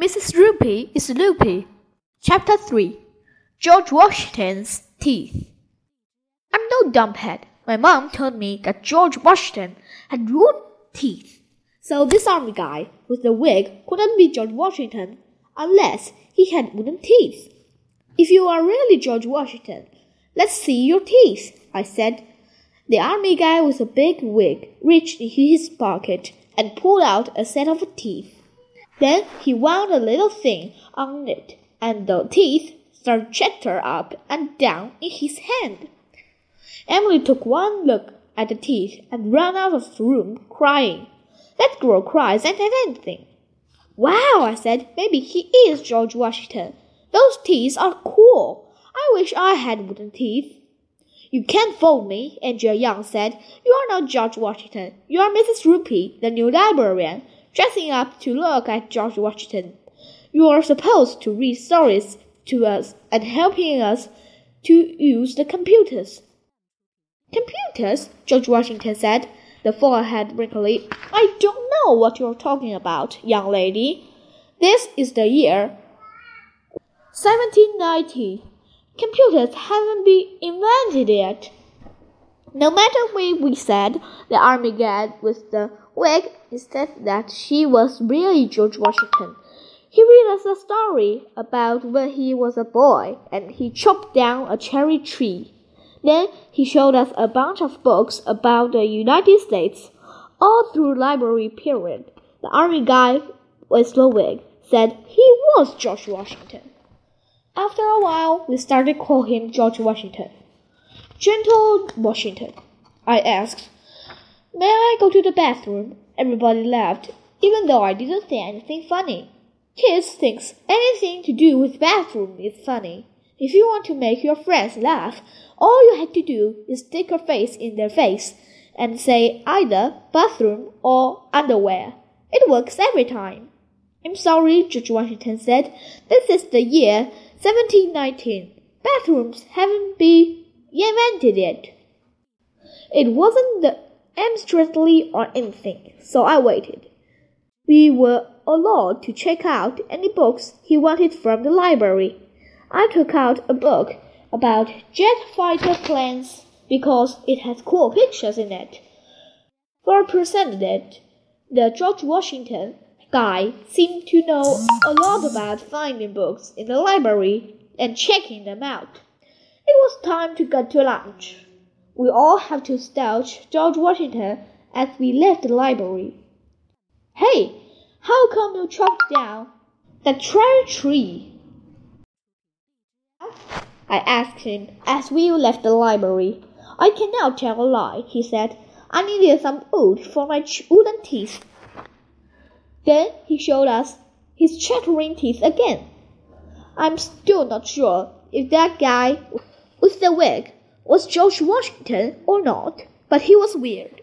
Mrs. Roopy is loopy. Chapter 3 George Washington's Teeth. I'm no dumbhead. My mom told me that George Washington had wooden teeth. So this army guy with the wig couldn't be George Washington unless he had wooden teeth. If you are really George Washington, let's see your teeth, I said. The army guy with a big wig reached into his pocket and pulled out a set of teeth. Then he wound a little thing on it, and the teeth started chatter up and down in his hand. Emily took one look at the teeth and ran out of the room crying. That girl cries at anything. Wow, I said, maybe he is George Washington. Those teeth are cool. I wish I had wooden teeth. You can't fool me, Andrea Young said. You are not George Washington. You are Mrs. Roopy, the new librarian dressing up to look at George Washington. You are supposed to read stories to us and helping us to use the computers. Computers? George Washington said, the forehead wrinkly. I don't know what you're talking about, young lady. This is the year 1790. Computers haven't been invented yet. No matter what we said, the army guy with the wig instead that she was really George Washington. He read us a story about when he was a boy and he chopped down a cherry tree. Then he showed us a bunch of books about the United States all through library period. The army guy with the wig said he was George Washington. After a while, we started calling him George Washington. Gentle Washington, I asked. May I go to the bathroom? Everybody laughed, even though I didn't say anything funny. Kids thinks anything to do with bathroom is funny. If you want to make your friends laugh, all you have to do is stick your face in their face and say either bathroom or underwear. It works every time. I'm sorry, George Washington said. This is the year 1719. Bathrooms haven't been invented it. It wasn't the abstractly or anything, so I waited. We were allowed to check out any books he wanted from the library. I took out a book about jet fighter planes because it had cool pictures in it. For presented it, the George Washington guy seemed to know a lot about finding books in the library and checking them out. It was time to go to lunch. We all have to stouch George Washington as we left the library. Hey, how come you chopped down that cherry tree? I asked him as we left the library. I cannot tell a lie, he said. I needed some wood for my wooden teeth. Then he showed us his chattering teeth again. I'm still not sure if that guy with the wig was George Washington or not, but he was weird.